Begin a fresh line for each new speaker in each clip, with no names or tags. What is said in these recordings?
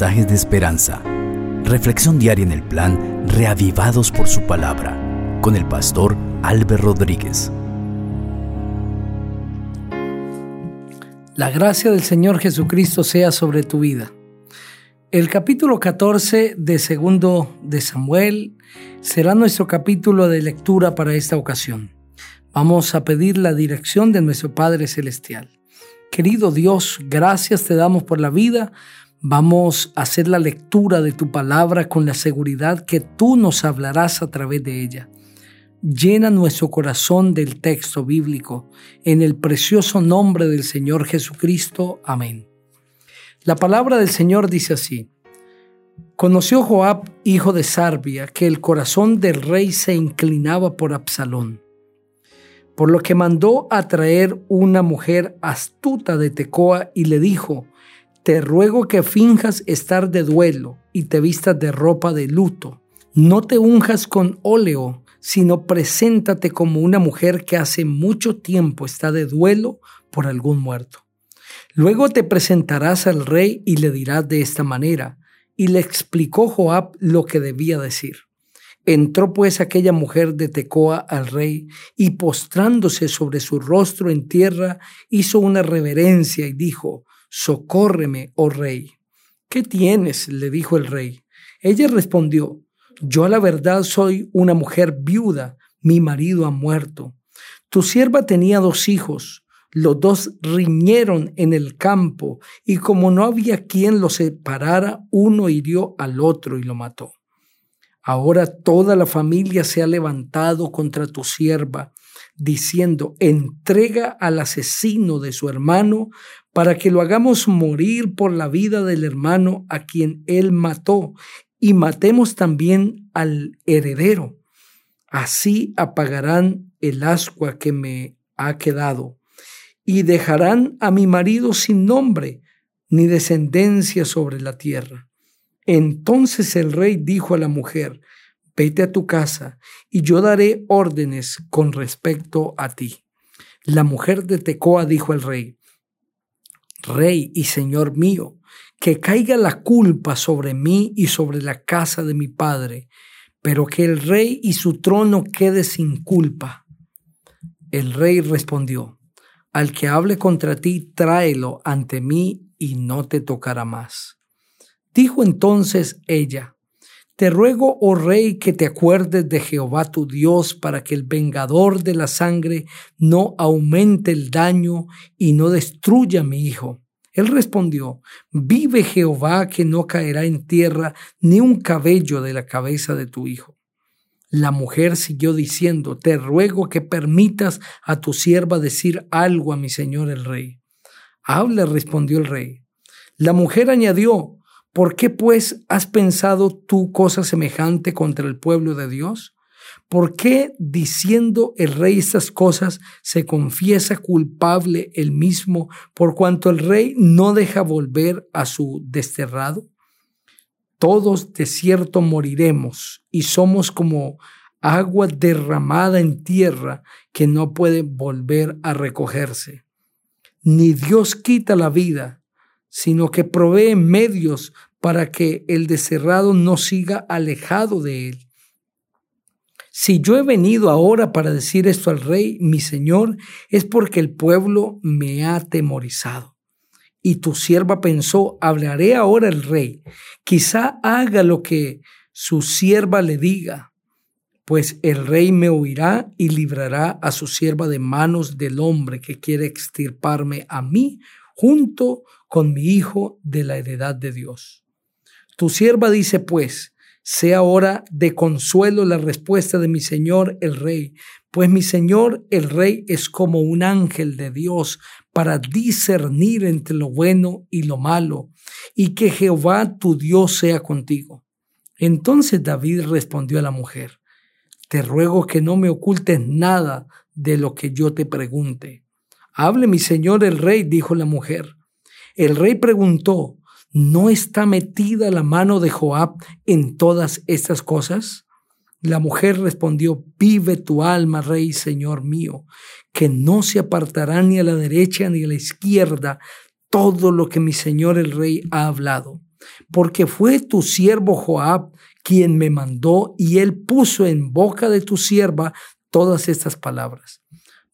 de esperanza. Reflexión diaria en el plan Reavivados por su palabra con el pastor Álvaro Rodríguez.
La gracia del Señor Jesucristo sea sobre tu vida. El capítulo 14 de segundo de Samuel será nuestro capítulo de lectura para esta ocasión. Vamos a pedir la dirección de nuestro Padre Celestial. Querido Dios, gracias te damos por la vida. Vamos a hacer la lectura de tu palabra con la seguridad que tú nos hablarás a través de ella. Llena nuestro corazón del texto bíblico en el precioso nombre del Señor Jesucristo. Amén. La palabra del Señor dice así. Conoció Joab, hijo de Sarbia, que el corazón del rey se inclinaba por Absalón por lo que mandó a traer una mujer astuta de Tecoa y le dijo, te ruego que finjas estar de duelo y te vistas de ropa de luto. No te unjas con óleo, sino preséntate como una mujer que hace mucho tiempo está de duelo por algún muerto. Luego te presentarás al rey y le dirás de esta manera, y le explicó Joab lo que debía decir. Entró pues aquella mujer de Tecoa al rey y postrándose sobre su rostro en tierra, hizo una reverencia y dijo, Socórreme, oh rey. ¿Qué tienes? le dijo el rey. Ella respondió, Yo a la verdad soy una mujer viuda, mi marido ha muerto. Tu sierva tenía dos hijos, los dos riñeron en el campo, y como no había quien los separara, uno hirió al otro y lo mató. Ahora toda la familia se ha levantado contra tu sierva, diciendo, entrega al asesino de su hermano para que lo hagamos morir por la vida del hermano a quien él mató, y matemos también al heredero. Así apagarán el ascua que me ha quedado, y dejarán a mi marido sin nombre, ni descendencia sobre la tierra. Entonces el rey dijo a la mujer, vete a tu casa y yo daré órdenes con respecto a ti. La mujer de Tecoa dijo al rey, Rey y Señor mío, que caiga la culpa sobre mí y sobre la casa de mi padre, pero que el rey y su trono quede sin culpa. El rey respondió, Al que hable contra ti, tráelo ante mí y no te tocará más. Dijo entonces ella, Te ruego, oh rey, que te acuerdes de Jehová tu Dios para que el vengador de la sangre no aumente el daño y no destruya a mi hijo. Él respondió, Vive Jehová que no caerá en tierra ni un cabello de la cabeza de tu hijo. La mujer siguió diciendo, Te ruego que permitas a tu sierva decir algo a mi señor el rey. Habla, respondió el rey. La mujer añadió, ¿Por qué pues has pensado tú cosa semejante contra el pueblo de Dios? ¿Por qué diciendo el rey estas cosas se confiesa culpable él mismo por cuanto el rey no deja volver a su desterrado? Todos de cierto moriremos y somos como agua derramada en tierra que no puede volver a recogerse. Ni Dios quita la vida, sino que provee medios para que el deserrado no siga alejado de él. Si yo he venido ahora para decir esto al rey, mi señor, es porque el pueblo me ha atemorizado. Y tu sierva pensó, hablaré ahora al rey, quizá haga lo que su sierva le diga, pues el rey me oirá y librará a su sierva de manos del hombre que quiere extirparme a mí junto con mi hijo de la heredad de Dios. Tu sierva dice pues, sea ahora de consuelo la respuesta de mi Señor el Rey, pues mi Señor el Rey es como un ángel de Dios para discernir entre lo bueno y lo malo, y que Jehová tu Dios sea contigo. Entonces David respondió a la mujer, Te ruego que no me ocultes nada de lo que yo te pregunte. Hable mi Señor el Rey, dijo la mujer. El rey preguntó, ¿no está metida la mano de Joab en todas estas cosas? La mujer respondió, vive tu alma, rey, señor mío, que no se apartará ni a la derecha ni a la izquierda todo lo que mi señor el rey ha hablado. porque fue tu siervo Joab quien me mandó y él puso en boca de tu sierva todas estas palabras.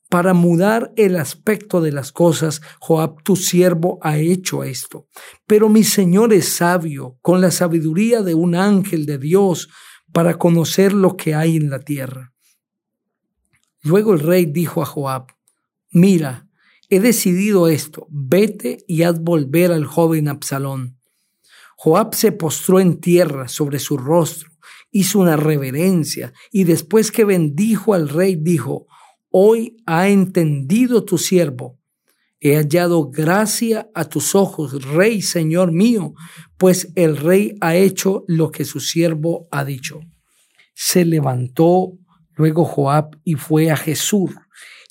Para mudar el aspecto de las cosas, Joab tu siervo ha hecho esto. Pero mi Señor es sabio, con la sabiduría de un ángel de Dios, para conocer lo que hay en la tierra. Luego el rey dijo a Joab, mira, he decidido esto, vete y haz volver al joven Absalón. Joab se postró en tierra sobre su rostro, hizo una reverencia y después que bendijo al rey dijo, hoy ha entendido tu siervo. He hallado gracia a tus ojos, rey, señor mío, pues el rey ha hecho lo que su siervo ha dicho. Se levantó luego Joab y fue a Jesús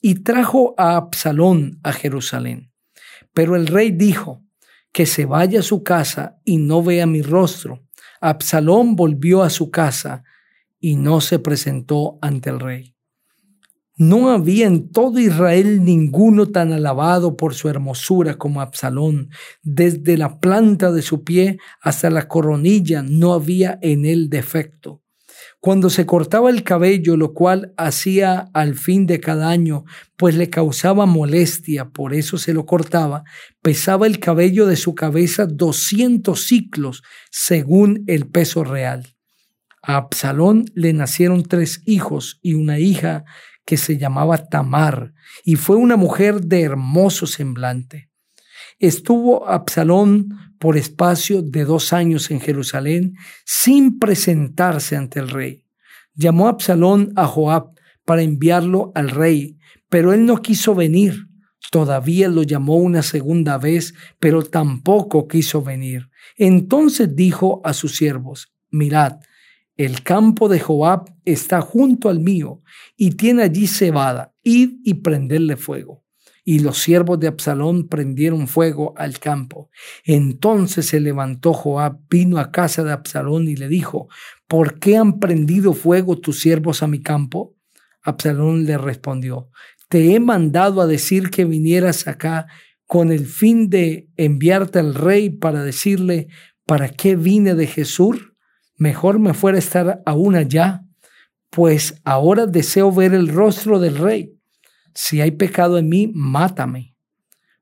y trajo a Absalón a Jerusalén. Pero el rey dijo, que se vaya a su casa y no vea mi rostro. Absalón volvió a su casa y no se presentó ante el rey. No había en todo Israel ninguno tan alabado por su hermosura como Absalón. Desde la planta de su pie hasta la coronilla no había en él defecto. Cuando se cortaba el cabello, lo cual hacía al fin de cada año, pues le causaba molestia, por eso se lo cortaba, pesaba el cabello de su cabeza doscientos ciclos, según el peso real. A Absalón le nacieron tres hijos y una hija que se llamaba Tamar, y fue una mujer de hermoso semblante. Estuvo Absalón por espacio de dos años en Jerusalén sin presentarse ante el rey. Llamó Absalón a Joab para enviarlo al rey, pero él no quiso venir. Todavía lo llamó una segunda vez, pero tampoco quiso venir. Entonces dijo a sus siervos, mirad, el campo de Joab está junto al mío y tiene allí cebada, id y prenderle fuego y los siervos de Absalón prendieron fuego al campo. Entonces se levantó Joab, vino a casa de Absalón y le dijo, ¿por qué han prendido fuego tus siervos a mi campo? Absalón le respondió, te he mandado a decir que vinieras acá con el fin de enviarte al rey para decirle, ¿para qué vine de Jesús? Mejor me fuera estar aún allá, pues ahora deseo ver el rostro del rey si hay pecado en mí, mátame.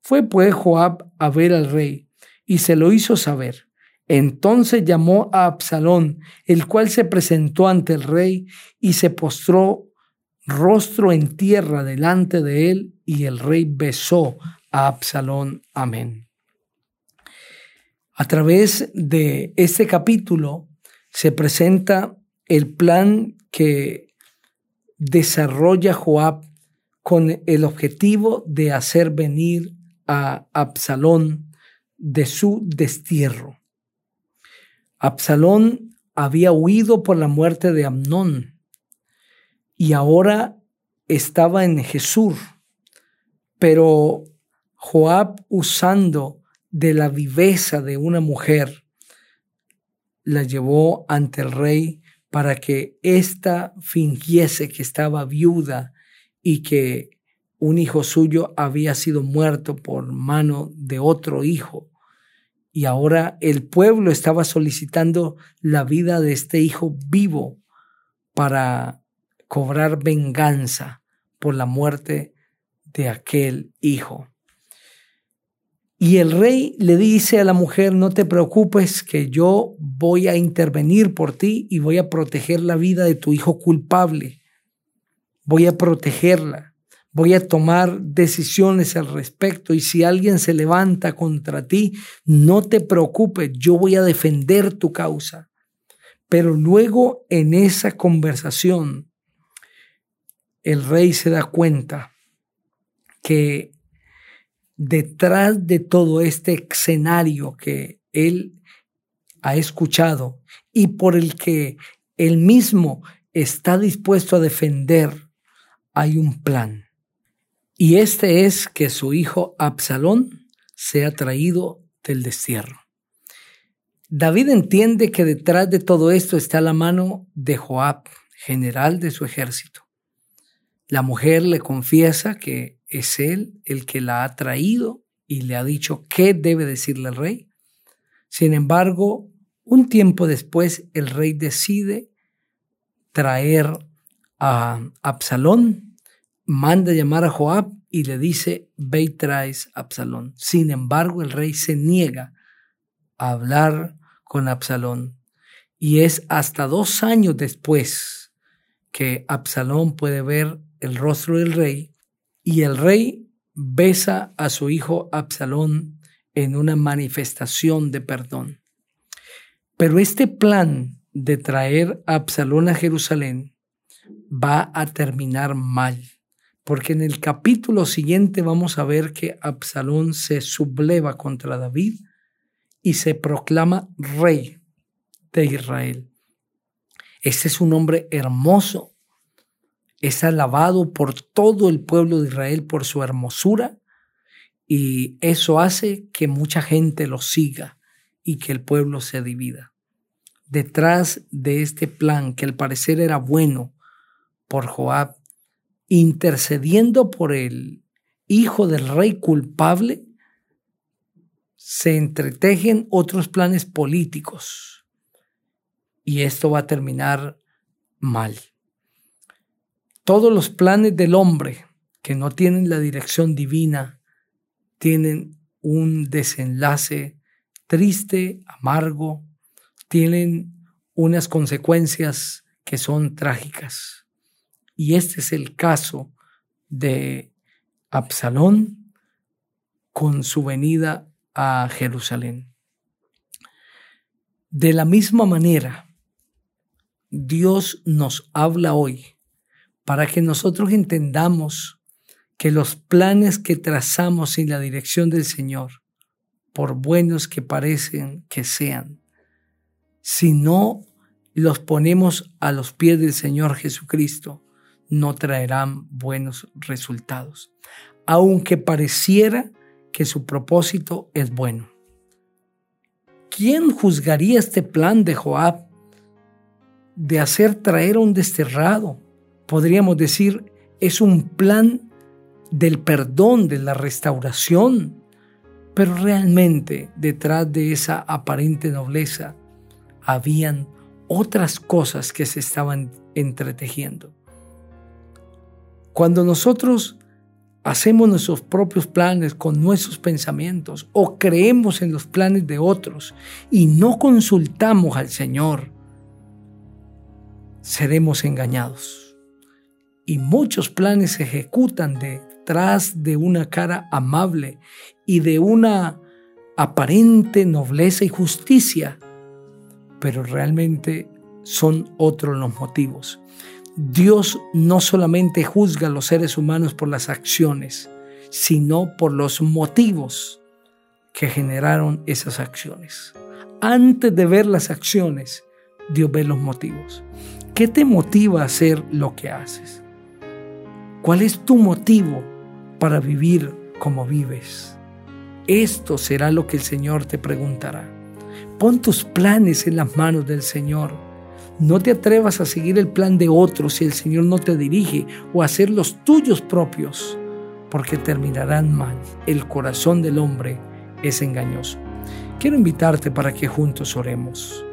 Fue pues Joab a ver al rey y se lo hizo saber. Entonces llamó a Absalón, el cual se presentó ante el rey y se postró rostro en tierra delante de él y el rey besó a Absalón. Amén. A través de este capítulo se presenta el plan que desarrolla Joab con el objetivo de hacer venir a Absalón de su destierro. Absalón había huido por la muerte de Amnón y ahora estaba en Jesús, pero Joab usando de la viveza de una mujer la llevó ante el rey para que ésta fingiese que estaba viuda y que un hijo suyo había sido muerto por mano de otro hijo. Y ahora el pueblo estaba solicitando la vida de este hijo vivo para cobrar venganza por la muerte de aquel hijo. Y el rey le dice a la mujer, no te preocupes que yo voy a intervenir por ti y voy a proteger la vida de tu hijo culpable voy a protegerla, voy a tomar decisiones al respecto y si alguien se levanta contra ti, no te preocupes, yo voy a defender tu causa. Pero luego en esa conversación, el rey se da cuenta que detrás de todo este escenario que él ha escuchado y por el que él mismo está dispuesto a defender hay un plan. Y este es que su hijo Absalón sea traído del destierro. David entiende que detrás de todo esto está la mano de Joab, general de su ejército. La mujer le confiesa que es él el que la ha traído y le ha dicho qué debe decirle al rey. Sin embargo, un tiempo después el rey decide traer a Absalón, manda llamar a Joab y le dice, ve y traes a Absalón. Sin embargo, el rey se niega a hablar con Absalón. Y es hasta dos años después que Absalón puede ver el rostro del rey y el rey besa a su hijo Absalón en una manifestación de perdón. Pero este plan de traer a Absalón a Jerusalén va a terminar mal, porque en el capítulo siguiente vamos a ver que Absalón se subleva contra David y se proclama rey de Israel. Este es un hombre hermoso, es alabado por todo el pueblo de Israel por su hermosura y eso hace que mucha gente lo siga y que el pueblo se divida. Detrás de este plan, que al parecer era bueno por Joab, intercediendo por el hijo del rey culpable, se entretejen otros planes políticos y esto va a terminar mal. Todos los planes del hombre que no tienen la dirección divina tienen un desenlace triste, amargo, tienen unas consecuencias que son trágicas. Y este es el caso de Absalón con su venida a Jerusalén. De la misma manera, Dios nos habla hoy para que nosotros entendamos que los planes que trazamos sin la dirección del Señor, por buenos que parecen que sean, si no los ponemos a los pies del Señor Jesucristo, no traerán buenos resultados, aunque pareciera que su propósito es bueno. ¿Quién juzgaría este plan de Joab de hacer traer a un desterrado podríamos decir, es un plan del perdón, de la restauración, pero realmente detrás de esa aparente nobleza habían otras cosas que se estaban entretejiendo. Cuando nosotros hacemos nuestros propios planes con nuestros pensamientos o creemos en los planes de otros y no consultamos al Señor, seremos engañados y muchos planes se ejecutan detrás de una cara amable y de una aparente nobleza y justicia, pero realmente son otros los motivos. Dios no solamente juzga a los seres humanos por las acciones, sino por los motivos que generaron esas acciones. Antes de ver las acciones, Dios ve los motivos. ¿Qué te motiva a hacer lo que haces? ¿Cuál es tu motivo para vivir como vives? Esto será lo que el Señor te preguntará. Pon tus planes en las manos del Señor. No te atrevas a seguir el plan de otros si el Señor no te dirige o a hacer los tuyos propios, porque terminarán mal. El corazón del hombre es engañoso. Quiero invitarte para que juntos oremos.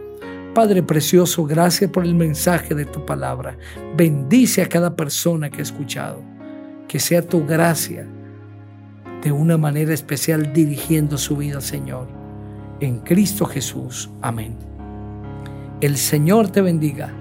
Padre precioso, gracias por el mensaje de tu palabra. Bendice a cada persona que ha escuchado. Que sea tu gracia de una manera especial dirigiendo su vida, Señor. En Cristo Jesús. Amén. El Señor te bendiga